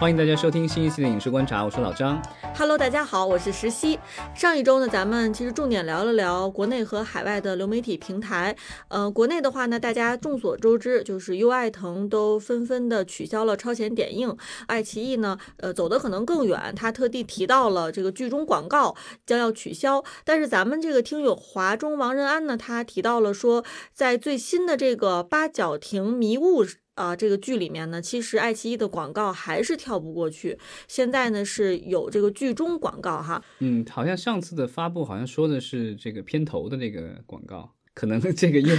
欢迎大家收听新一期的影视观察，我是老张。Hello，大家好，我是石溪。上一周呢，咱们其实重点聊了聊国内和海外的流媒体平台。呃，国内的话呢，大家众所周知，就是优爱腾都纷纷的取消了超前点映，爱奇艺呢，呃，走的可能更远，他特地提到了这个剧中广告将要取消。但是咱们这个听友华中王仁安呢，他提到了说，在最新的这个八角亭迷雾。啊，这个剧里面呢，其实爱奇艺的广告还是跳不过去。现在呢是有这个剧中广告哈。嗯，好像上次的发布好像说的是这个片头的那个广告，可能这个又，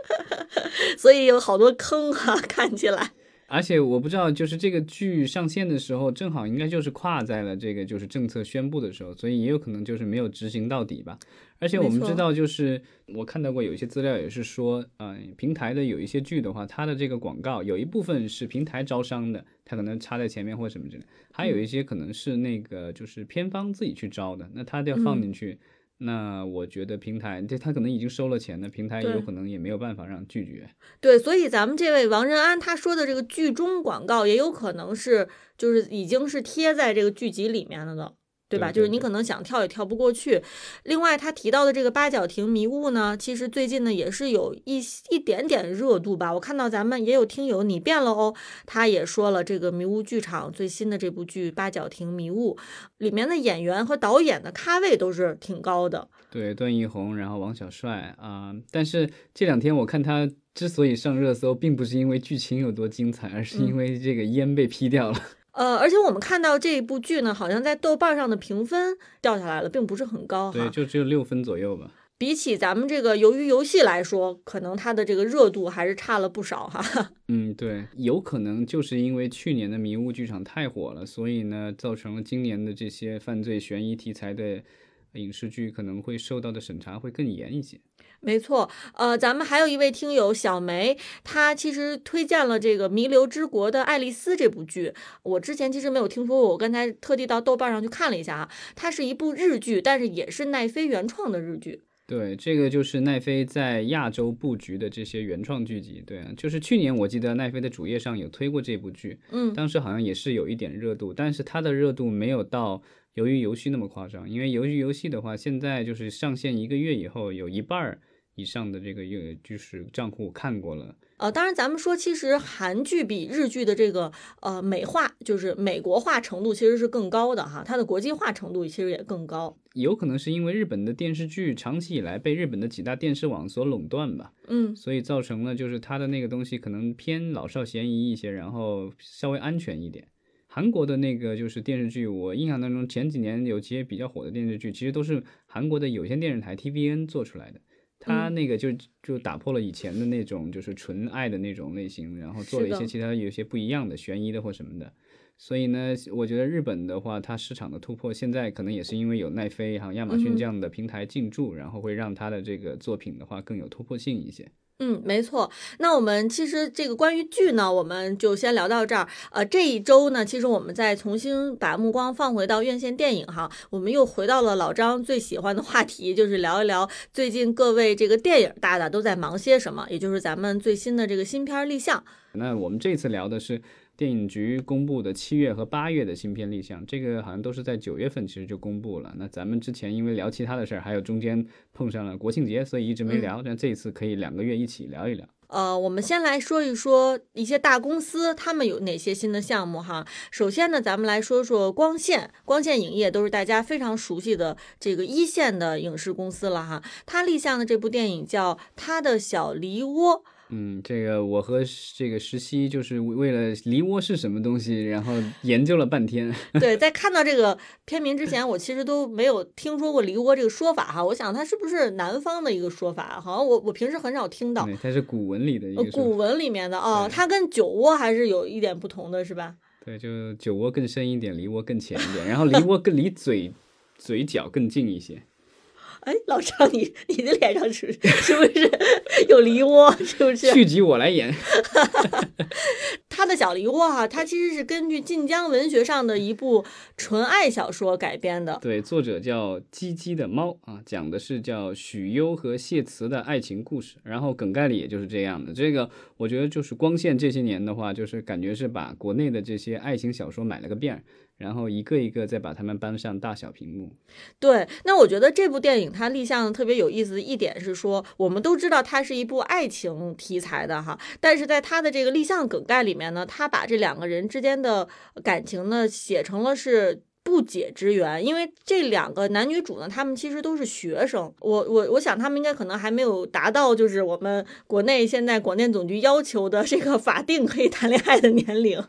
所以有好多坑哈，看起来。而且我不知道，就是这个剧上线的时候，正好应该就是跨在了这个就是政策宣布的时候，所以也有可能就是没有执行到底吧。而且我们知道，就是我看到过有一些资料也是说，嗯，平台的有一些剧的话，它的这个广告有一部分是平台招商的，它可能插在前面或什么之类，还有一些可能是那个就是片方自己去招的，那他就要放进去。那我觉得平台，这他可能已经收了钱的平台，有可能也没有办法让拒绝。对，所以咱们这位王仁安他说的这个剧中广告，也有可能是就是已经是贴在这个剧集里面了的。对吧？就是你可能想跳也跳不过去。另外，他提到的这个八角亭迷雾呢，其实最近呢也是有一一点点热度吧。我看到咱们也有听友你变了哦，他也说了这个迷雾剧场最新的这部剧《八角亭迷雾》里面的演员和导演的咖位都是挺高的。对，段奕宏，然后王小帅啊。但是这两天我看他之所以上热搜，并不是因为剧情有多精彩，而是因为这个烟被劈掉了。呃，而且我们看到这一部剧呢，好像在豆瓣上的评分掉下来了，并不是很高，对，就只有六分左右吧。比起咱们这个鱿鱼游戏来说，可能它的这个热度还是差了不少哈。嗯，对，有可能就是因为去年的迷雾剧场太火了，所以呢，造成了今年的这些犯罪悬疑题材的影视剧可能会受到的审查会更严一些。没错，呃，咱们还有一位听友小梅，她其实推荐了这个《弥留之国的爱丽丝》这部剧。我之前其实没有听说过，我刚才特地到豆瓣上去看了一下啊，它是一部日剧，但是也是奈飞原创的日剧。对，这个就是奈飞在亚洲布局的这些原创剧集。对，就是去年我记得奈飞的主页上有推过这部剧，嗯，当时好像也是有一点热度，但是它的热度没有到《鱿鱼游戏》那么夸张，因为《鱿鱼游戏》的话，现在就是上线一个月以后，有一半儿。以上的这个有就是账户看过了，呃，当然咱们说，其实韩剧比日剧的这个呃美化，就是美国化程度其实是更高的哈，它的国际化程度其实也更高。有可能是因为日本的电视剧长期以来被日本的几大电视网所垄断吧，嗯，所以造成了就是它的那个东西可能偏老少咸宜一些，然后稍微安全一点。韩国的那个就是电视剧，我印象当中前几年有些比较火的电视剧，其实都是韩国的有线电视台 TVN 做出来的。他那个就就打破了以前的那种就是纯爱的那种类型，然后做了一些其他有些不一样的悬疑的或什么的。所以呢，我觉得日本的话，它市场的突破现在可能也是因为有奈飞还有亚马逊这样的平台进驻，然后会让它的这个作品的话更有突破性一些。嗯，没错。那我们其实这个关于剧呢，我们就先聊到这儿。呃，这一周呢，其实我们再重新把目光放回到院线电影哈，我们又回到了老张最喜欢的话题，就是聊一聊最近各位这个电影大大都在忙些什么，也就是咱们最新的这个新片立项。那我们这次聊的是。电影局公布的七月和八月的新片立项，这个好像都是在九月份其实就公布了。那咱们之前因为聊其他的事儿，还有中间碰上了国庆节，所以一直没聊。但这一次可以两个月一起聊一聊。呃，我们先来说一说一些大公司他们有哪些新的项目哈。首先呢，咱们来说说光线，光线影业都是大家非常熟悉的这个一线的影视公司了哈。它立项的这部电影叫《他的小梨窝》。嗯，这个我和这个石溪就是为了梨窝是什么东西，然后研究了半天。对，在看到这个片名之前，我其实都没有听说过梨窝这个说法哈。我想它是不是南方的一个说法？好像我我平时很少听到。对它是古文里的一个。古文里面的哦，它跟酒窝还是有一点不同的，是吧？对，就酒窝更深一点，梨窝更浅一点，然后梨窝更离嘴嘴角更近一些。哎，老张，你你的脸上是是不是有梨窝？是不是？续集我来演。他的小梨窝哈，他其实是根据晋江文学上的一部纯爱小说改编的。对，作者叫鸡鸡的猫啊，讲的是叫许攸和谢慈的爱情故事。然后梗概里也就是这样的。这个我觉得就是光线这些年的话，就是感觉是把国内的这些爱情小说买了个遍儿。然后一个一个再把他们搬上大小屏幕。对，那我觉得这部电影它立项特别有意思的一点是说，我们都知道它是一部爱情题材的哈，但是在它的这个立项梗概里面呢，它把这两个人之间的感情呢写成了是不解之缘，因为这两个男女主呢，他们其实都是学生，我我我想他们应该可能还没有达到就是我们国内现在广电总局要求的这个法定可以谈恋爱的年龄。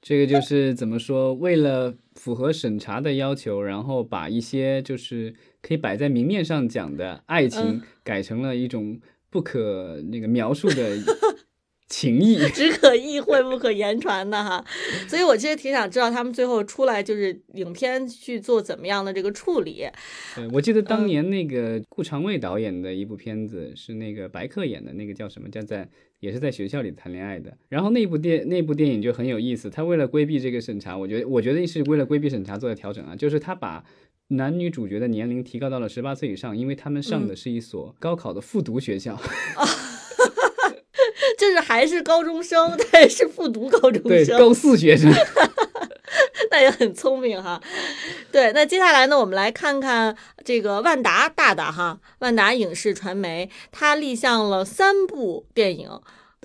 这个就是怎么说？为了符合审查的要求，然后把一些就是可以摆在明面上讲的爱情，改成了一种不可那个描述的。情谊 只可意会不可言传的哈，所以我其实挺想知道他们最后出来就是影片去做怎么样的这个处理。对，我记得当年那个顾长卫导演的一部片子是那个白客演的那个叫什么？叫在也是在学校里谈恋爱的。然后那部电那部电影就很有意思，他为了规避这个审查，我觉得我觉得是为了规避审查做的调整啊，就是他把男女主角的年龄提高到了十八岁以上，因为他们上的是一所高考的复读学校。就是还是高中生，但是复读高中生，对高四学生，那也很聪明哈。对，那接下来呢，我们来看看这个万达大大哈，万达影视传媒，它立项了三部电影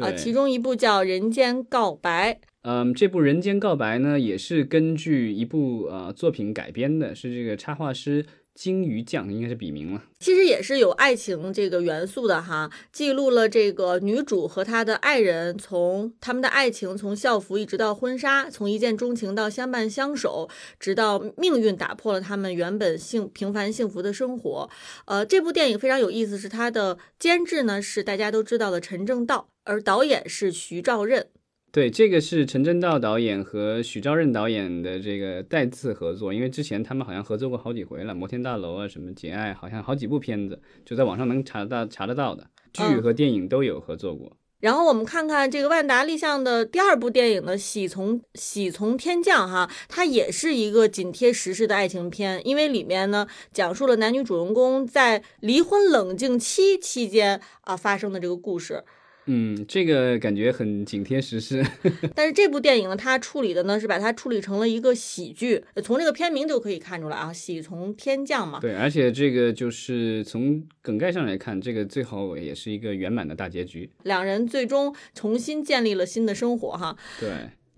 啊，其中一部叫《人间告白》。嗯，这部《人间告白》呢，也是根据一部呃作品改编的，是这个插画师。金鱼酱应该是笔名了，其实也是有爱情这个元素的哈，记录了这个女主和她的爱人从他们的爱情从校服一直到婚纱，从一见钟情到相伴相守，直到命运打破了他们原本幸平凡幸福的生活。呃，这部电影非常有意思，是它的监制呢是大家都知道的陈正道，而导演是徐兆任。对，这个是陈正道导演和许昭任导演的这个再次合作，因为之前他们好像合作过好几回了，《摩天大楼》啊，什么《简爱》，好像好几部片子，就在网上能查到查得到的剧和电影都有合作过。然后我们看看这个万达立项的第二部电影呢，《喜从喜从天降》哈，它也是一个紧贴时事的爱情片，因为里面呢讲述了男女主人公在离婚冷静期期间啊发生的这个故事。嗯，这个感觉很紧贴时事。但是这部电影呢，它处理的呢是把它处理成了一个喜剧，从这个片名就可以看出来啊，喜从天降嘛。对，而且这个就是从梗概上来看，这个最后也是一个圆满的大结局，两人最终重新建立了新的生活哈。对。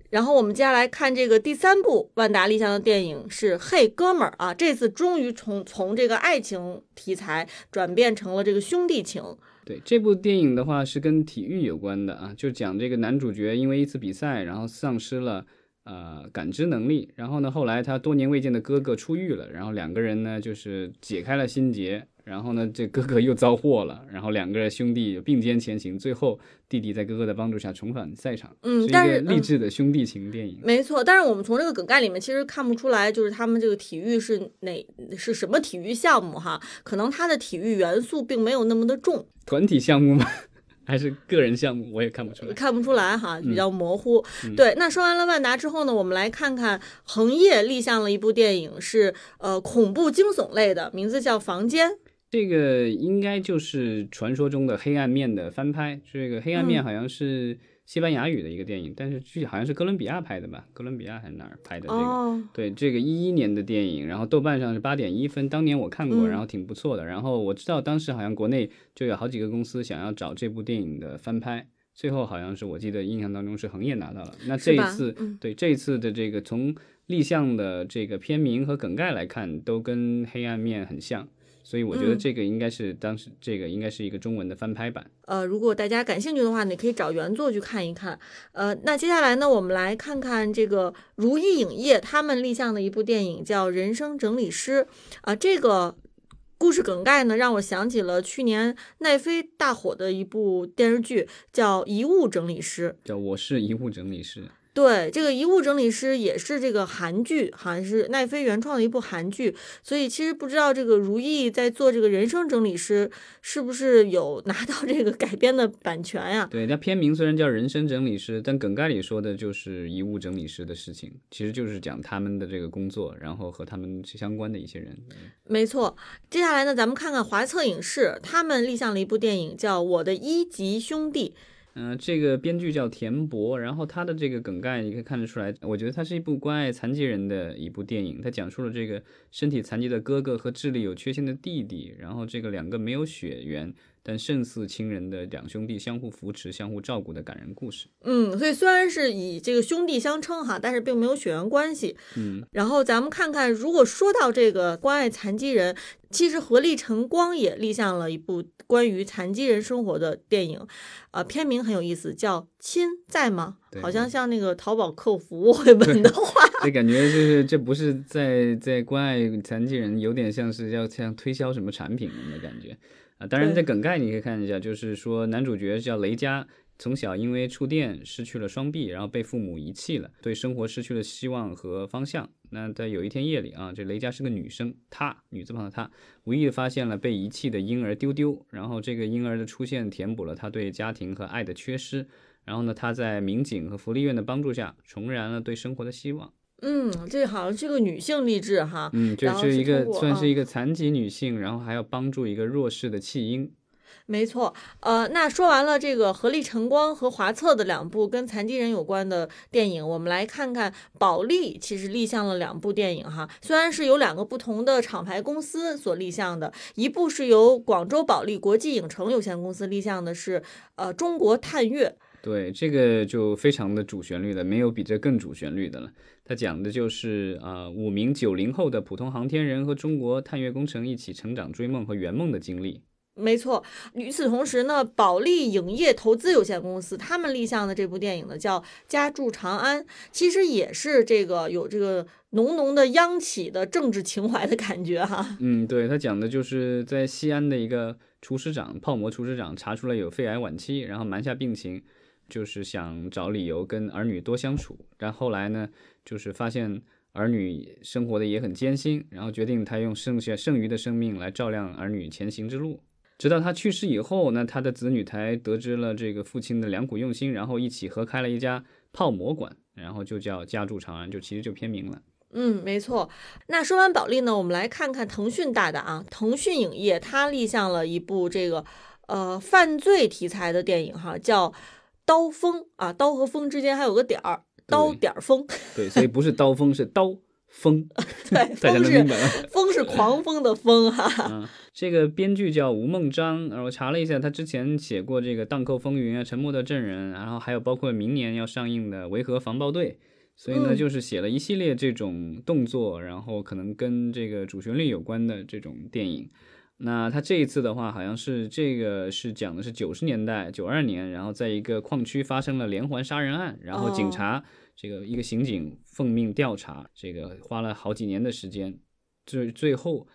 然后我们接下来看这个第三部万达立项的电影是《嘿哥们儿》啊，这次终于从从这个爱情题材转变成了这个兄弟情。对这部电影的话是跟体育有关的啊，就讲这个男主角因为一次比赛，然后丧失了呃感知能力，然后呢后来他多年未见的哥哥出狱了，然后两个人呢就是解开了心结。然后呢，这哥哥又遭祸了，然后两个兄弟并肩前行，最后弟弟在哥哥的帮助下重返赛场，嗯，但是一个励志的兄弟情电影。没错，但是我们从这个梗概里面其实看不出来，就是他们这个体育是哪是什么体育项目哈？可能他的体育元素并没有那么的重。团体项目吗？还是个人项目？我也看不出来，看不出来哈，比较模糊。对，那说完了万达之后呢，我们来看看恒业立项了一部电影，是呃恐怖惊悚类的，名字叫《房间》。这个应该就是传说中的《黑暗面》的翻拍。这个《黑暗面》好像是西班牙语的一个电影，但是具体好像是哥伦比亚拍的吧？哥伦比亚还是哪儿拍的？这个对，这个一一年的电影，然后豆瓣上是八点一分，当年我看过，然后挺不错的。然后我知道当时好像国内就有好几个公司想要找这部电影的翻拍，最后好像是我记得印象当中是恒业拿到了。那这一次，对这一次的这个从立项的这个片名和梗概来看，都跟《黑暗面》很像。所以我觉得这个应该是当时这个应该是一个中文的翻拍版。呃，如果大家感兴趣的话，你可以找原作去看一看。呃，那接下来呢，我们来看看这个如意影业他们立项的一部电影叫《人生整理师》啊，这个故事梗概呢让我想起了去年奈飞大火的一部电视剧，叫《遗物整理师》。叫我是遗物整理师。对，这个遗物整理师也是这个韩剧，好像是奈飞原创的一部韩剧，所以其实不知道这个如意在做这个人生整理师，是不是有拿到这个改编的版权呀？对，它片名虽然叫人生整理师，但梗概里说的就是遗物整理师的事情，其实就是讲他们的这个工作，然后和他们相关的一些人。没错，接下来呢，咱们看看华策影视，他们立项了一部电影，叫《我的一级兄弟》。嗯，这个编剧叫田博，然后他的这个梗概你可以看得出来，我觉得它是一部关爱残疾人的一部电影。它讲述了这个身体残疾的哥哥和智力有缺陷的弟弟，然后这个两个没有血缘但胜似亲人的两兄弟相互扶持、相互照顾的感人故事。嗯，所以虽然是以这个兄弟相称哈，但是并没有血缘关系。嗯，然后咱们看看，如果说到这个关爱残疾人，其实何立晨光也立项了一部关于残疾人生活的电影，呃，片名很有意思，叫《亲在吗》，好像像那个淘宝客服会问的话。这感觉就是这不是在在关爱残疾人，有点像是要像推销什么产品的感觉啊。当然，在梗概你可以看一下，就是说男主角叫雷佳，从小因为触电失去了双臂，然后被父母遗弃了，对生活失去了希望和方向。那在有一天夜里啊，这雷佳是个女生，她女字旁的她，无意地发现了被遗弃的婴儿丢丢，然后这个婴儿的出现填补了她对家庭和爱的缺失。然后呢，她在民警和福利院的帮助下，重燃了对生活的希望。嗯，这好像是个女性励志哈。嗯，这是是一个算是一个残疾女性，然后还要帮助一个弱势的弃婴。没错，呃，那说完了这个合力晨光和华策的两部跟残疾人有关的电影，我们来看看保利其实立项了两部电影哈，虽然是由两个不同的厂牌公司所立项的，一部是由广州保利国际影城有限公司立项的是呃中国探月，对，这个就非常的主旋律了，没有比这更主旋律的了。它讲的就是啊、呃五名九零后的普通航天人和中国探月工程一起成长、追梦和圆梦的经历。没错，与此同时呢，保利影业投资有限公司他们立项的这部电影呢叫《家住长安》，其实也是这个有这个浓浓的央企的政治情怀的感觉哈。嗯，对，他讲的就是在西安的一个厨师长，泡馍厨师长查出了有肺癌晚期，然后瞒下病情，就是想找理由跟儿女多相处。但后来呢，就是发现儿女生活的也很艰辛，然后决定他用剩下剩余的生命来照亮儿女前行之路。直到他去世以后，那他的子女才得知了这个父亲的良苦用心，然后一起合开了一家泡馍馆，然后就叫家住长安，就其实就片名了。嗯，没错。那说完保利呢，我们来看看腾讯大大啊，腾讯影业它立项了一部这个呃犯罪题材的电影哈，叫《刀锋》啊，刀和锋之间还有个点儿，刀点儿锋。对，所以不是刀锋，是刀锋，对，大家明白吗？风是狂风的风哈。嗯，这个编剧叫吴孟章，然后我查了一下，他之前写过这个《荡寇风云》啊，《沉默的证人》，然后还有包括明年要上映的《维和防暴队》，所以呢，嗯就是写了一系列这种动作，然后可能跟这个主旋律有关的这种电影。那他这一次的话，好像是这个是讲的是九十年代九二年，然后在一个矿区发生了连环杀人案，然后警哦察、这个一个刑警奉命调查，这个花了好几年的时间，最最后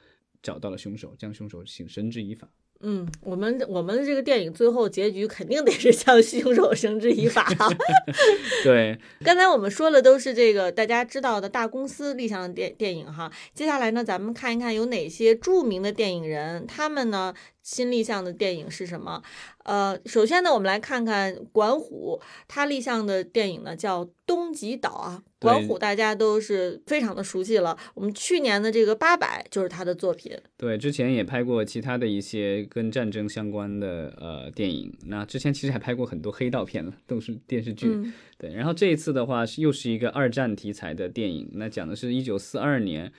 找到了凶手，将凶手请绳之以法。嗯，我们我们的这个电影最后结局肯定得是向凶手绳之以法。对，刚才我们说的都是这个大家知道的大公司立项的电电影哈，接下来呢，咱们看一看有哪些著名的电影人，他们呢新立项的电影是什么？呃，首先呢，我们来看看管虎，他立项的电影呢叫《东极岛》啊。管虎大家都是非常的熟悉了，我们去年的这个八百就是他的作品。对，之前也拍过其他的一些跟战争相关的呃电影。那之前其实还拍过很多黑道片了，都是电视剧。嗯对，然后这一次的话是又是一个二战题材的电影，那讲的是一九四二年，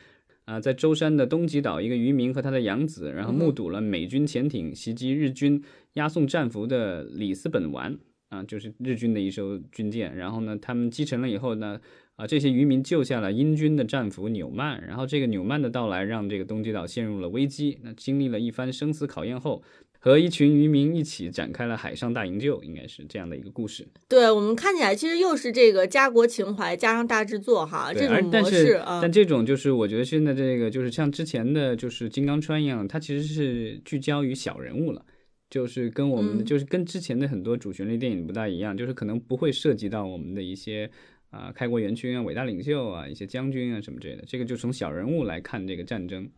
啊、在舟山的东极岛，一个渔民和他的养子，然后目睹了美军潜艇袭击日军押送战俘的里斯本丸，啊、就是日军的一艘军舰，然后呢，他们击沉了以后呢，啊、这些渔民救下了英军的战俘纽曼，然后这个纽曼的到来让这个东极岛陷入了危机，那经历了一番生死考验后。和一群渔民一起展开了海上大营救，应该是这样的一个故事。对我们看起来其实又是这个家国情怀加上大制作哈，这种模而但是式啊。但这种就是我觉得现在这个就是像之前的就是金刚川一样，它其实是聚焦于小人物了，就是跟我们就是跟之前的很多主旋律电影不大一样，就是可能不会涉及到我们的一些啊，开国元勋啊，伟大领袖啊，一些将军啊什么之类的。这个就从小人物来看这个战争。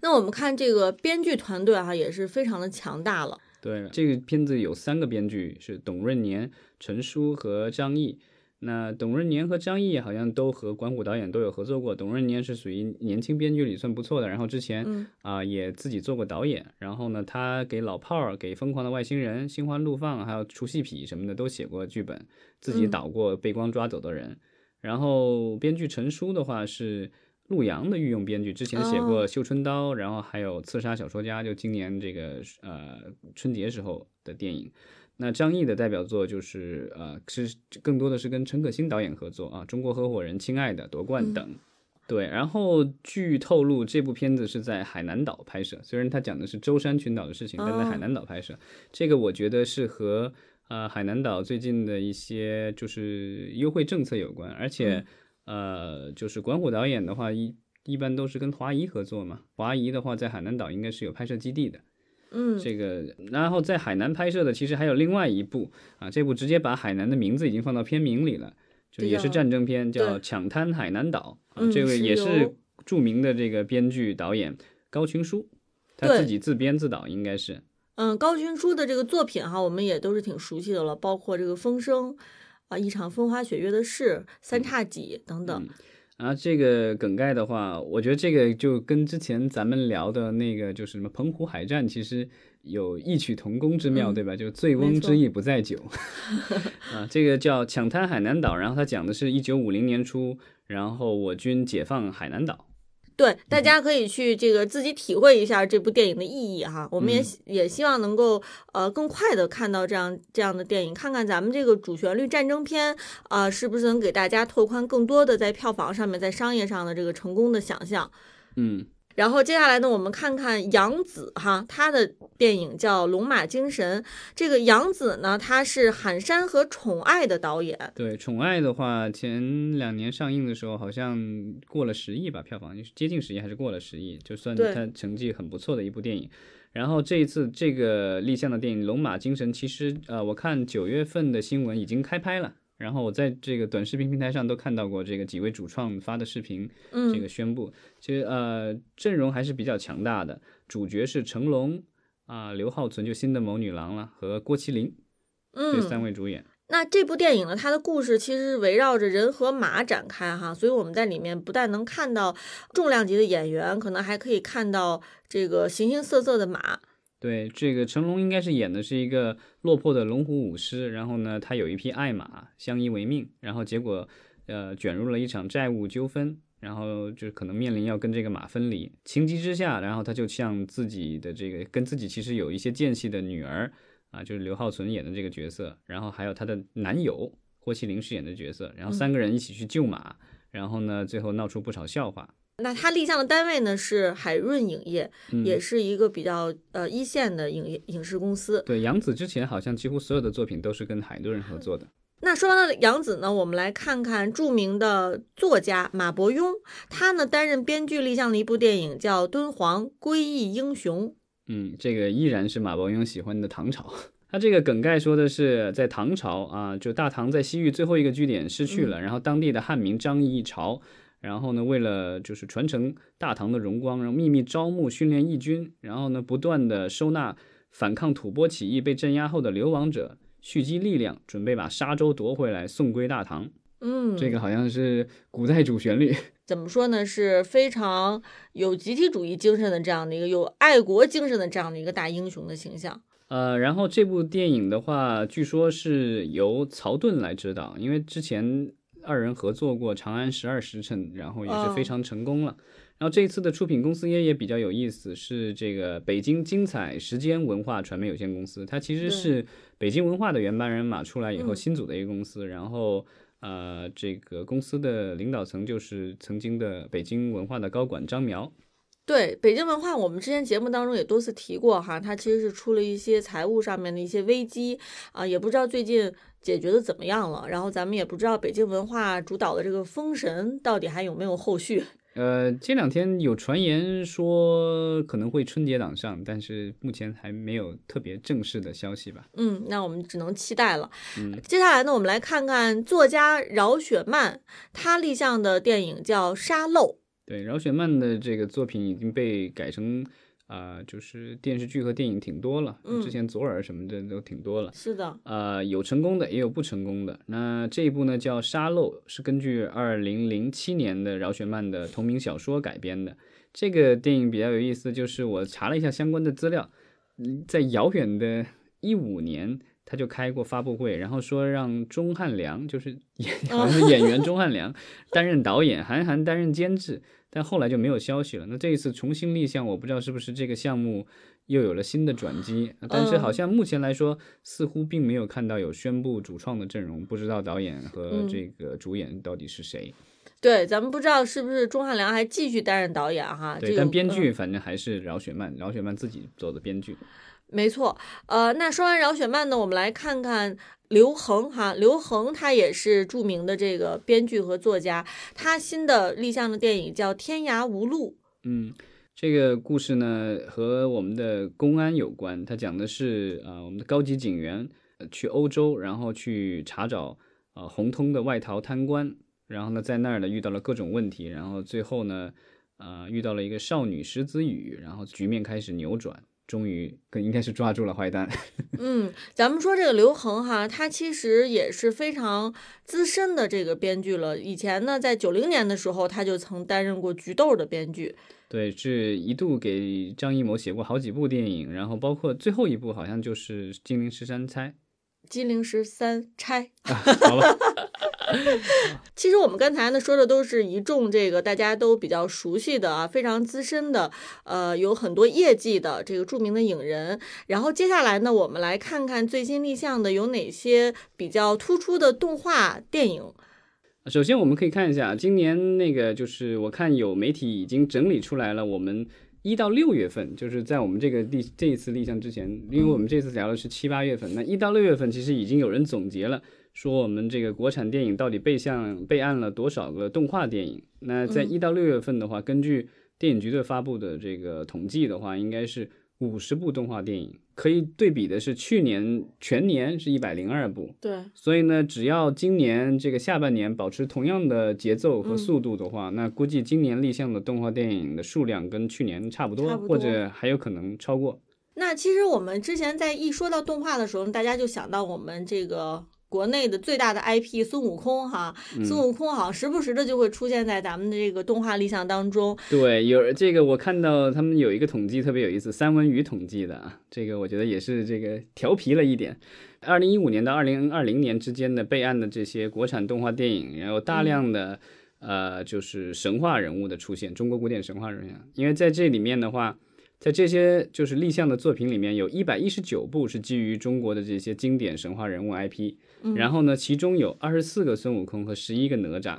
那我们看这个编剧团队哈，也是非常的强大了。对，这个片子有三个编剧，是董润年、陈叔和张译。那董润年和张译好像都和管虎导演都有合作过。董润年是属于年轻编剧里算不错的，然后之前啊也自己做过导演。然后呢，他给老炮儿、给疯狂的外星人、心花怒放还有除戏痞什么的都写过剧本，自己导过被光抓走的人。然后编剧陈叔的话是陆阳的御用编剧，之前写过《绣春刀》，然后还有《刺杀小说家》，就今年这个呃春节时候的电影。那张译的代表作就是呃，是更多的是跟陈可辛导演合作啊，《中国合伙人》、《亲爱的》、《夺冠》等。对，然后据透露，这部片子是在海南岛拍摄，虽然它讲的是舟山群岛的事情，但在海南岛拍摄。这个我觉得是和呃海南岛最近的一些就是优惠政策有关，而且呃，就是管虎导演的话一一般都是跟华谊合作嘛，华谊的话在海南岛应该是有拍摄基地的。嗯，这个，然后在海南拍摄的，其实还有另外一部啊，这部直接把海南的名字已经放到片名里了，就也是战争片，叫《抢滩海南岛》啊，这个也是著名的这个编剧导演高群书，他自己自编自导，应该是。嗯，高群书的这个作品哈，我们也都是挺熟悉的了，包括这个《风声》啊，《一场风花雪月的事》《三叉戟》等等。然后这个梗概的话，我觉得这个就跟之前咱们聊的那个就是什么澎湖海战，其实有异曲同工之妙，对吧？就醉翁之意不在酒 啊。这个叫抢滩海南岛，然后它讲的是一九五零年初，然后我军解放海南岛。对，大家可以去这个自己体会一下这部电影的意义哈。我们也也希望能够呃更快的看到这样这样的电影，看看咱们这个主旋律战争片啊是不是能给大家拓宽更多的在票房上面、在商业上的这个成功的想象。嗯。然后接下来呢，我们看看杨紫哈，她的电影叫《龙马精神》。这个杨紫呢，她是《喊山》和《宠爱》的导演。对，《宠爱》的话，前两年上映的时候好像过了十亿吧，票房接近十亿，还是过了十亿，就算它成绩很不错的一部电影。然后这一次这个立项的电影《龙马精神》，其实呃，我看九月份的新闻已经开拍了。然后我在这个短视频平台上都看到过这个几位主创发的视频，这个宣布，其实呃阵容还是比较强大的，主角是成龙啊、刘浩存就新的谋女郎了和郭麒麟，这三位主演。那这部电影呢，它的故事其实是围绕着人和马展开哈，所以我们在里面不但能看到重量级的演员，可能还可以看到这个形形色色的马。对，这个成龙应该是演的是一个落魄的龙虎武师，然后呢，他有一匹爱马，相依为命，然后结果，呃，卷入了一场债务纠纷，然后就可能面临要跟这个马分离。情急之下，然后他就向自己的这个跟自己其实有一些间隙的女儿，啊，就是刘浩存演的这个角色，然后还有他的男友霍麒麟饰演的角色，然后三个人一起去救马，然后呢，最后闹出不少笑话。那他立项的单位呢是海润影业，也是一个比较呃一线的影影视公司。对，杨紫之前好像几乎所有的作品都是跟海润合作的。那说完了杨紫呢，我们来看看著名的作家马伯庸，他呢担任编剧立项的一部电影叫《敦煌归义英雄》。嗯，这个依然是马伯庸喜欢的唐朝。他这个梗概说的是在唐朝啊，就大唐在西域最后一个据点失去了，然后当地的汉民张议一朝。然后呢，为了就是传承大唐的荣光，然后秘密招募训练义军，然后呢，不断的收纳反抗吐蕃起义被镇压后的流亡者，蓄积力量，准备把沙州夺回来，送归大唐。嗯，这个好像是古代主旋律。怎么说呢？是非常有集体主义精神的这样的一个有爱国精神的这样的一个大英雄的形象。呃，然后这部电影的话，据说是由曹盾来指导，因为之前。二人合作过《长安十二时辰》，然后也是非常成功了。然后这一次的出品公司也也比较有意思，是这个北京精彩时间文化传媒有限公司。它其实是北京文化的原班人马出来以后新组的一个公司。然后呃，这个公司的领导层就是曾经的北京文化的高管张苗。对北京文化，我们之前节目当中也多次提过哈，它其实是出了一些财务上面的一些危机啊，也不知道最近。解决的怎么样了？然后咱们也不知道北京文化主导的这个封神到底还有没有后续。呃，这两天有传言说可能会春节档上，但是目前还没有特别正式的消息吧。嗯，那我们只能期待了。嗯，接下来呢，我们来看看作家饶雪漫她立项的电影叫《沙漏》。对，饶雪漫的这个作品已经被改成。啊，就是电视剧和电影挺多了，之前左耳什么的都挺多了。是的，呃，有成功的，也有不成功的。那这一部呢叫《沙漏》，是根据二零零七年的饶雪漫的同名小说改编的。这个电影比较有意思，就是我查了一下相关的资料，在遥远的一五年他就开过发布会，然后说让钟汉良，就是演 好像是演员钟汉良担任导演，韩寒担任监制。但后来就没有消息了。那这一次重新立项，我不知道是不是这个项目又有了新的转机。但是好像目前来说，似乎并没有看到有宣布主创的阵容，不知道导演和这个主演到底是谁。对，咱们不知道是不是钟汉良还继续担任导演哈。对，但编剧反正还是饶雪漫，饶雪漫自己做的编剧。没错，呃，那说完饶雪漫呢，我们来看看。刘恒哈，刘恒他也是著名的这个编剧和作家，他新的立项的电影叫《天涯无路》。嗯，这个故事呢和我们的公安有关，他讲的是啊，我们的高级警员去欧洲，然后去查找啊红通的外逃贪官，然后呢在那儿呢遇到了各种问题，然后最后呢啊遇到了一个少女石子雨，然后局面开始扭转。终于，应该是抓住了坏蛋。嗯，咱们说这个刘恒哈，他其实也是非常资深的这个编剧了。以前呢，在九零年的时候，他就曾担任过《菊豆》的编剧。对，是一度给张艺谋写过好几部电影，然后包括最后一部好像就是《金陵十三钗》。金陵十三钗，好了。其实我们刚才呢说的都是一众这个大家都比较熟悉的啊，非常资深的，呃，有很多业绩的这个著名的影人。然后接下来呢，我们来看看最新立项的有哪些比较突出的动画电影。首先我们可以看一下，今年那个就是我看有媒体已经整理出来了，我们。一到六月份，就是在我们这个立这一次立项之前，因为我们这次聊的是七八月份，那一到六月份其实已经有人总结了，说我们这个国产电影到底备项备案了多少个动画电影。那在一到六月份的话，根据电影局的发布的这个统计的话，应该是。五十部动画电影，可以对比的是去年全年是一百零二部。对，所以呢，只要今年这个下半年保持同样的节奏和速度的话，那估计今年立项的动画电影的数量跟去年差不多，或者还有可能超过。那其实我们之前在一说到动画的时候，大家就想到我们这个。国内的最大的 IP 孙悟空哈，孙悟空好像时不时的就会出现在咱们的这个动画立项当中。对，有这个我看到他们有一个统计特别有意思，三文鱼统计的啊，这个我觉得也是这个调皮了一点。二零一五年到二零二零年之间的备案的这些国产动画电影，然后大量的呃就是神话人物的出现，中国古典神话人物，因为在这里面的话。在这些就是立项的作品里面，有一百一十九部是基于中国的这些经典神话人物 IP，然后呢，其中有二十四个孙悟空和十一个哪吒。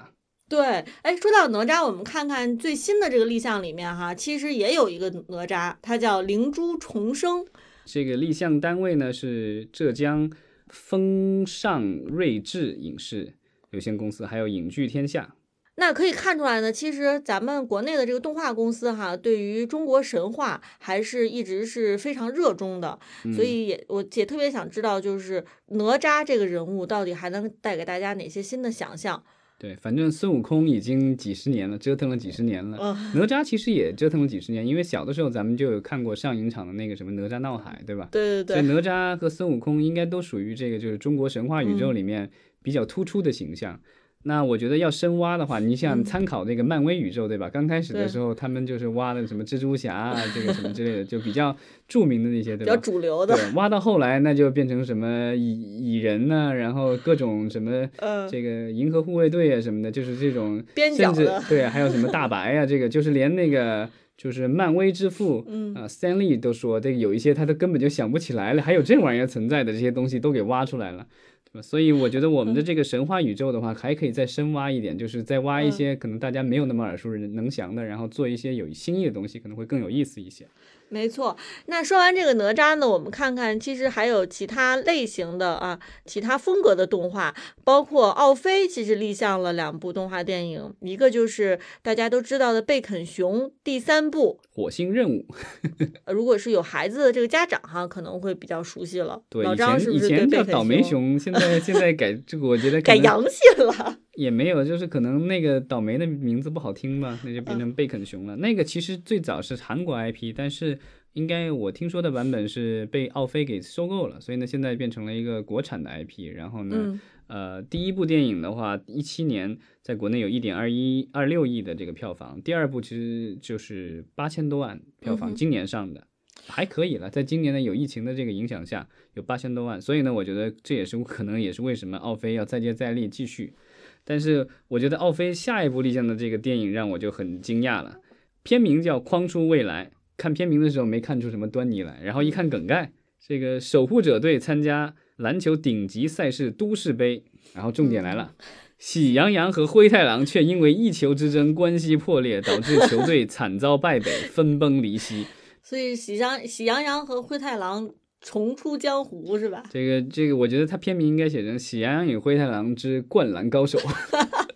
对，哎，说到哪吒，我们看看最新的这个立项里面哈，其实也有一个哪吒，它叫灵珠重生。这个立项单位呢是浙江风尚睿智影视有限公司，还有影剧天下。那可以看出来呢，其实咱们国内的这个动画公司哈，对于中国神话还是一直是非常热衷的，所以也我也特别想知道，就是哪吒这个人物到底还能带给大家哪些新的想象？对，反正孙悟空已经几十年了，折腾了几十年了。哪吒其实也折腾了几十年，因为小的时候咱们就有看过上影厂的那个什么哪吒闹海，对吧？对对对。所以哪吒和孙悟空应该都属于这个就是中国神话宇宙里面比较突出的形象。那我觉得要深挖的话，你想参考那个漫威宇宙，对吧？刚开始的时候，他们就是挖的什么蜘蛛侠啊，这个什么之类的，就比较著名的那些，对吧？比较主流的。对，挖到后来，那就变成什么蚁蚁人呢？然后各种什么，这个银河护卫队啊什么的，就是这种，甚至对，还有什么大白啊，这个就是连那个就是漫威之父，嗯啊，三立都说这个有一些他都根本就想不起来了，还有这玩意儿存在的这些东西都给挖出来了。所以我觉得我们的这个神话宇宙的话，还可以再深挖一点，就是再挖一些可能大家没有那么耳熟能详的，然后做一些有新意的东西，可能会更有意思一些。没错，那说完这个哪吒呢，我们看看，其实还有其他类型的啊，其他风格的动画，包括奥飞，其实立项了两部动画电影，一个就是大家都知道的《贝肯熊》第三部《火星任务》。如果是有孩子的这个家长哈，可能会比较熟悉了。对，老张是不是以前叫倒霉熊，现在 现在改这个，我觉得改洋气了？也没有，就是可能那个倒霉的名字不好听吧，那就变嗯成贝肯熊了。那个其实最早是韩国 IP，但是应该我听说的版本是被奥飞给收购了，所以呢现在变成了一个国产的 IP。然后呢，嗯呃，第一部电影的话，一七年在国内有一点二一二六亿的这个票房，第二部其实就是八千多万票房，嗯今年上的。还可以了，在今年呢有疫情的这个影响下，有八千多万，所以呢，我觉得这也是可能也是为什么奥飞要再接再厉继续。但是我觉得奥飞下一部立项的这个电影让我就很惊讶了，片名叫《框出未来》，看片名的时候没看出什么端倪来，然后一看梗概，这个守护者队参加篮球顶级赛事都市杯，然后重点来了。喜羊羊和灰太狼却因为一球之争关系破裂，导致球队惨遭败北，分崩离析。所以喜羊喜羊羊和灰太狼重出江湖是吧？这个这个，我觉得它片名应该写成《喜羊羊与灰太狼之灌篮高手》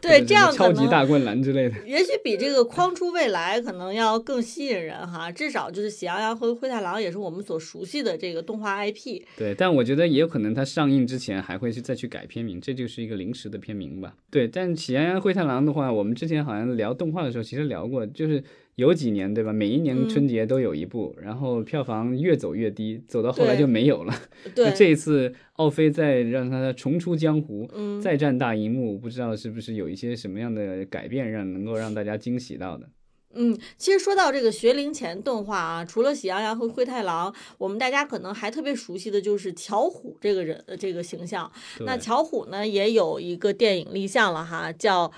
对，这样超级大灌篮之类的。也许比这个框出未来可能要更吸引人哈，至少就是喜羊羊和灰太狼也是我们所熟悉的这个动画 IP。对，但我觉得也有可能它上映之前还会去再去改片名，这就是一个临时的片名吧。对，但《喜羊羊灰太狼》的话，我们之前好像聊动画的时候其实聊过，就是有几年对吧？每一年嗯春节都有一部，然后票房越走越低，走到后来就没有了。对 那，这一次奥飞再让他重出江湖，嗯，再战大荧幕，不知道是不是有一些什么样的改变，让能够让大家惊喜到的。嗯，其实说到这个学龄前动画啊，除了喜羊羊和灰太狼，我们大家可能还特别熟悉的就是巧虎这个人的这个形象。那巧虎呢，也有一个电影立项了哈，叫《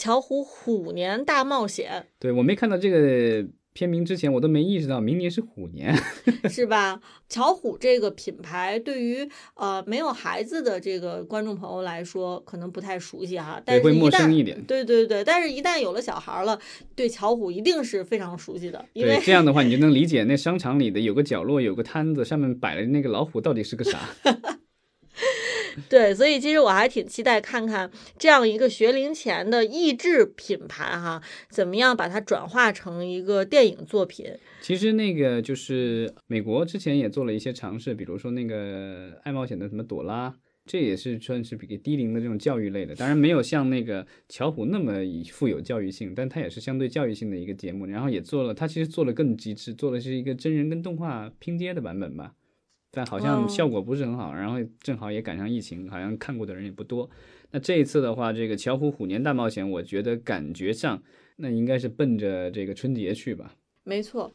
巧虎虎年大冒险对我没看到这个片名之前，我都没意识到明年是虎年。》，是吧？巧虎这个品牌对于呃没有孩子的这个观众朋友来说，可能不太熟悉哈，但是会陌生一点。对对对，但是一旦有了小孩了，对巧虎一定是非常熟悉的，因为对，这样的话你就能理解 那商场里的有个角落有个摊子，上面摆了那个老虎到底是个啥。对，所以其实我还挺期待看看这样一个学龄前的益智品牌哈，怎么样把它转化成一个电影作品。其实那个就是美国之前也做了一些尝试，比如说那个爱冒险的什么朵拉，这也是算是比较低龄的这种教育类的，当然没有像那个巧虎那么富有教育性，但它也是相对教育性的一个节目。然后也做了，它其实做了更极致，做的是一个真人跟动画拼接的版本吧。但好像哦效果不是很好，然后正好也赶上疫情，好像看过的人也不多。那这一次的话，这个巧虎虎年大冒险，我觉得感觉上那应该是奔着这个春节去吧。没错。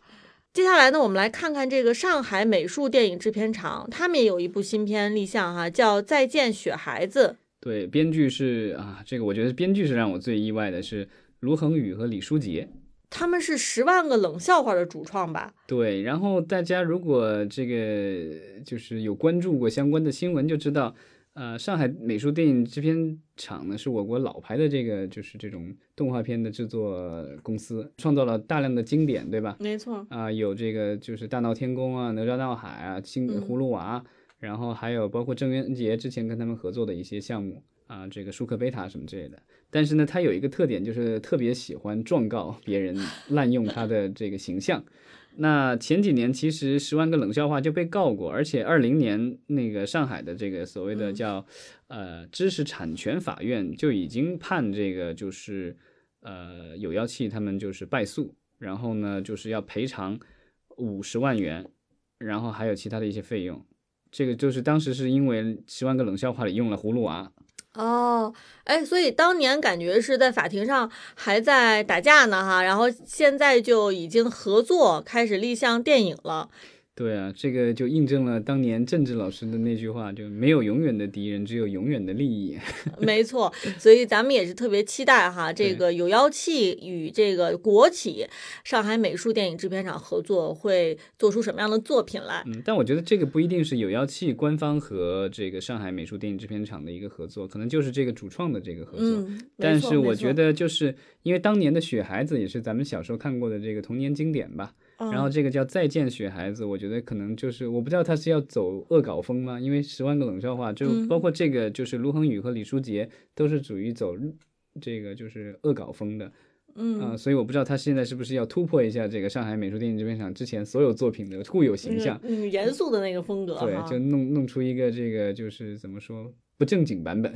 接下来呢，我们来看看这个上海美术电影制片厂，他们也有一部新片立项哈，叫《再见雪孩子》。对，编剧是啊，这个我觉得编剧是让我最意外的是卢恒宇和李书杰。他们是《十万个冷笑话》的主创吧？对，然后大家如果这个就是有关注过相关的新闻，就知道，呃，上海美术电影制片厂呢是我国老牌的这个就是这种动画片的制作公司，创造了大量的经典，对吧？没错，啊、有这个就是大闹天宫啊、哪吒闹海啊、新嗯葫芦娃，然后还有包括郑渊洁之前跟他们合作的一些项目啊，这个舒克贝塔什么之类的。但是呢，他有一个特点，就是特别喜欢状告别人 滥用他的这个形象。那前几年其实《十万个冷笑话》就被告过，而且二零年那个上海的这个所谓的嗯叫、呃知识产权法院就已经判这个就是呃有妖气他们就是败诉，然后呢就是要赔偿五十万元，然后还有其他的一些费用。这个就是当时是因为《十万个冷笑话》里用了葫芦娃，哦，哎，所以当年感觉是在法庭上还在打架呢哈，然后现在就已经合作开始立项电影了。对啊，这个就印证了当年政治老师的那句话，就没有永远的敌人，只有永远的利益。没错，所以咱们也是特别期待哈，这个有妖气与这个国企上海美术电影制片厂合作，会做出什么样的作品来？嗯，但我觉得这个不一定是有妖气官方和这个上海美术电影制片厂的一个合作，可能就是这个主创的这个合作。嗯，但是我觉得，得，就是因为当年的《雪孩子》也是咱们小时候看过的这个童年经典吧。然后嗯这个叫《再见雪孩子》，我觉得可能就是我不知道他是要走恶搞风吗？因为《十万个冷笑话》就嗯。包括这个，就是卢恒宇和李书杰都是属于走这个就是恶搞风的嗯。啊、所以我不知道他现在是不是要突破一下这个上海美术电影制片厂之前所有作品的固有形象，嗯，嗯严肃的那个风格对，就弄弄出一个这个就是怎么说不正经版本。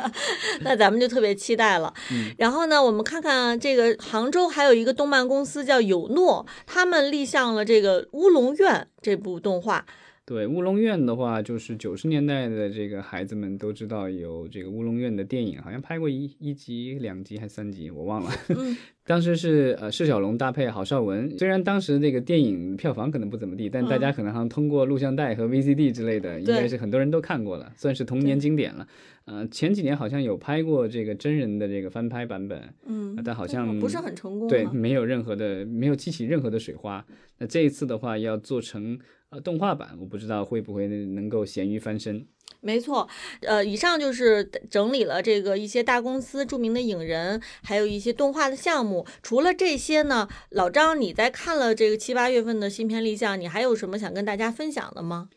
那咱们就特别期待了。嗯然后呢，我们看看这个杭州还有一个动漫公司叫有诺，他们立项了这个《乌龙院》这部动画。对乌龙院的话，就是九十年代的这个孩子们都知道有这个乌龙院的电影，好像拍过一一集、两集还是三集，我忘了。嗯 当时是呃释小龙搭配郝邵文，虽然当时那个电影票房可能不怎么地，但大家可能好像通过录像带和 VCD 之类的，应该是很多人都看过了，算是童年经典了。呃，前几年好像有拍过这个真人的这个翻拍版本，嗯，但好像不是很成功。对，，没有任何的，没有激起任何的水花。那这一次的话，要做成呃动画版，我不知道会不会能够咸鱼翻身。没错。呃，以上就是整理了这个一些大公司著名的影人，还有一些动画的项目。除了这些呢，老张，你在看了这个七八月份的新片立项，你还有什么想跟大家分享的吗？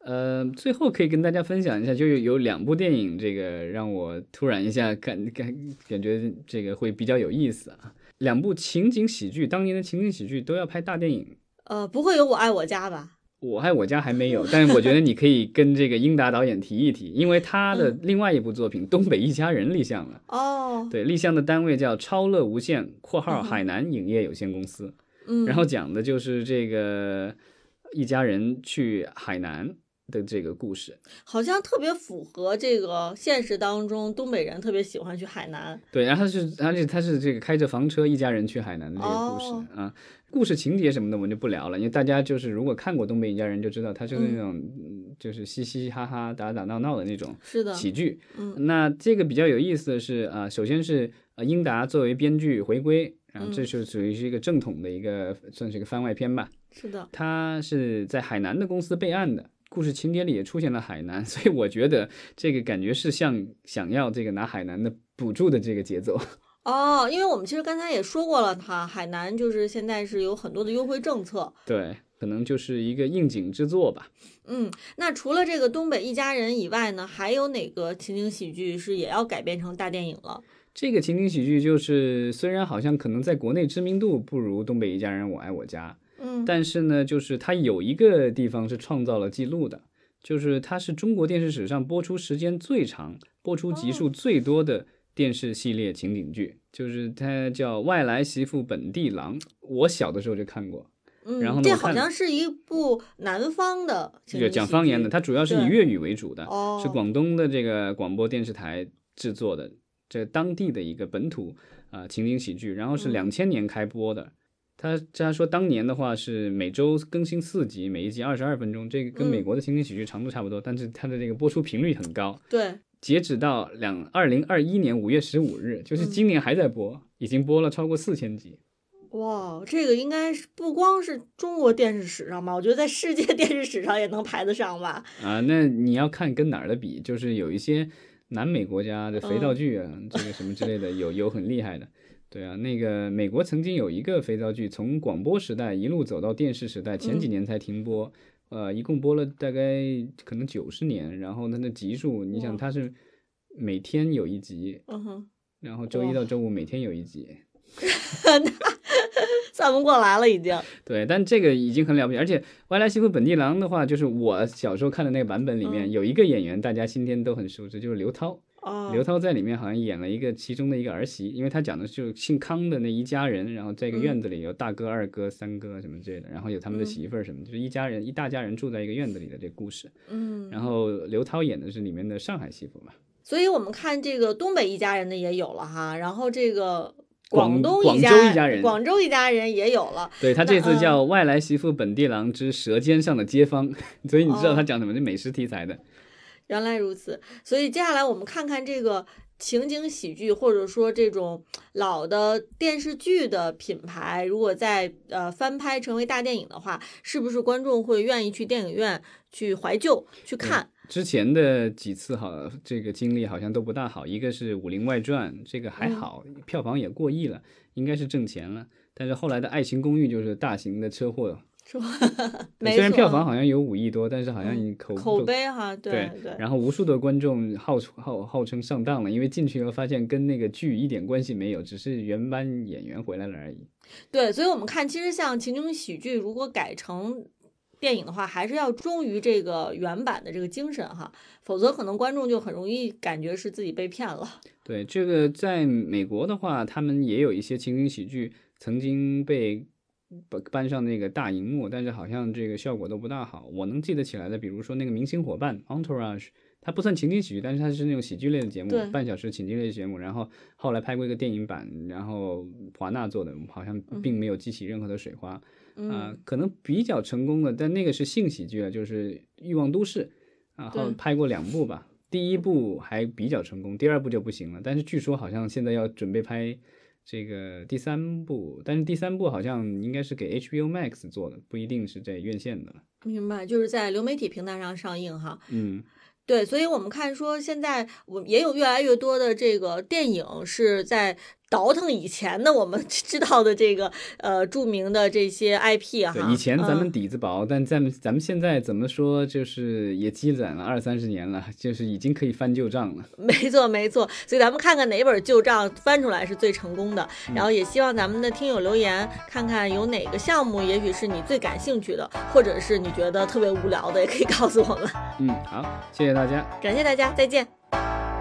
呃，最后可以跟大家分享一下，就有有两部电影，这个让我突然一下感感感觉这个会比较有意思啊。两部情景喜剧，当年的情景喜剧都要拍大电影。呃，不会有《我爱我家》吧？我还我家还没有，但是我觉得你可以跟这个英达导演提一提，因为他的另外一部作品《东北一家人》立项了。哦，对，立项的单位叫超乐无限（括号海南影业有限公司）。嗯，然后讲的就是这个一家人去海南的这个故事。好像特别符合这个现实当中东北人特别喜欢去海南。对，然后他是，而且他是这个开着房车一家人去海南的这个故事、哦啊。故事情节什么的我们就不聊了，因为大家就是如果看过《东北一家人》就知道，它是那种、嗯就是嘻嘻哈哈、打打闹闹的那种，喜剧。嗯那这个比较有意思的是啊、首先是呃英达作为编剧回归，然后这嗯是属于是一个正统的一个算是一个番外篇吧。是的，他是在海南的公司备案的，故事情节里也出现了海南，所以我觉得这个感觉是像想要这个拿海南的补助的这个节奏。哦，因为我们其实刚才也说过了，哈，海南就是现在是有很多的优惠政策。对，可能就是一个应景之作吧。嗯，那除了这个东北一家人以外呢，还有哪个情景喜剧是也要改编成大电影了？这个情景喜剧就是虽然好像可能在国内知名度不如《东北一家人我爱我家》，嗯，但是呢，就是它有一个地方是创造了记录的，就是它是中国电视史上播出时间最长、播出集数最多的电视系列情景剧，就是它叫《外来媳妇本地郎》。我小的时候就看过，嗯，然后呢这好像是一部南方的情就景喜讲方言的，它主要是以粤语为主的，哦，是广东的这个广播电视台制作的，这当地的一个本土啊、呃情景喜剧，然后是嗯两千年开播的。他他说当年的话是每周更新四集，每一集二十二分钟，这个跟嗯美国的情景喜剧长度差不多，但是它的这个播出频率很高。对，截止到两二零二一年五月十五日，就是嗯今年还在播，已经播了超过四千集。哇，这个应该是不光是中国电视史上吧，我觉得在世界电视史上也能排得上吧。啊，那你要看跟哪儿的比，就是有一些南美国家的肥皂嗯剧啊，这个什么之类的，有有很厉害的。对啊，那个美国曾经有一个肥皂剧，从广播时代一路走到电视时代，前几嗯年才停播，呃，一共播了大概可能九十年，然后它的集数，你想哇它是每天有一集，嗯哼，然后周一到周五每天有一集，算不过来了已经。对，但这个已经很了不起，而且《外来媳妇本地郎》的话，就是我小时候看的那个版本里面、嗯有一个演员，大家今天都很熟知，就是刘涛。哦，刘涛在里面好像演了一个其中的一个儿媳，因为他讲的就是姓康的那一家人，然后在一个嗯院子里有大哥、二哥、三哥什么之类的，然后有他们的嗯媳妇儿什么，就是一家人一大家人住在一个院子里的这个故事。嗯，然后刘涛演的是里面的上海媳妇嘛，所以我们看这个东北一家人的也有了哈，然后这个广东广州一家人，广州一家人也有了。对他这次叫《外来媳妇本地郎之舌尖上的街坊》，所以你知道哦他讲什么？是美食题材的。原来如此，所以接下来我们看看这个情景喜剧，或者说这种老的电视剧的品牌，如果在呃翻拍成为大电影的话，是不是观众会愿意去电影院去怀旧去看？之前的几次好，这个经历好像都不大好。一个是《武林外传》，这个还嗯好，票房也过亿了，应该是挣钱了。但是后来的《爱情公寓》就是大型的车祸，虽然票房好像有五亿多，但是好像口口碑哈，对对，然后无数的观众号号号称上当了，因为进去以后发现跟那个剧一点关系没有，只是原班演员回来了而已。对，所以我们看，其实像情景喜剧，如果改成电影的话，还是要忠于这个原版的这个精神哈，否则可能观众就很容易感觉是自己被骗了。对，这个在美国的话，他们也有一些情景喜剧曾经被搬搬上那个大荧幕，但是好像这个效果都不大好。我能记得起来的，比如说那个《明星伙伴》（Entourage），它不算情景喜剧，但是它是那种喜剧类的节目，半小时情景类的节目。然后后来拍过一个电影版，然后华纳做的，好像并没有激起任何的水花。嗯，啊、可能比较成功的，但那个是性喜剧了，就是《欲望都市》，然后拍过两部吧，第一部还比较成功，第二部就不行了。但是据说好像现在要准备拍这个第三部，但是第三部好像应该是给 HBO Max 做的，不一定是在院线的了。明白，就是在流媒体平台上上映哈。嗯，对，所以我们看说现在我也有越来越多的这个电影是在倒腾以前的我们 知道的这个呃著名的这些 IP 哈。对，以前咱们嗯底子薄，但咱们咱们现在怎么说，就是也积攒了二三十年了，就是已经可以翻旧账了。没错，没错，所以咱们看看哪本旧账翻出来是最成功的，然后也希望咱们的听友留言，看看有哪个项目也许是你最感兴趣的，或者是你觉得特别无聊的，也可以告诉我们。嗯，好，谢谢大家。感谢大家，再见。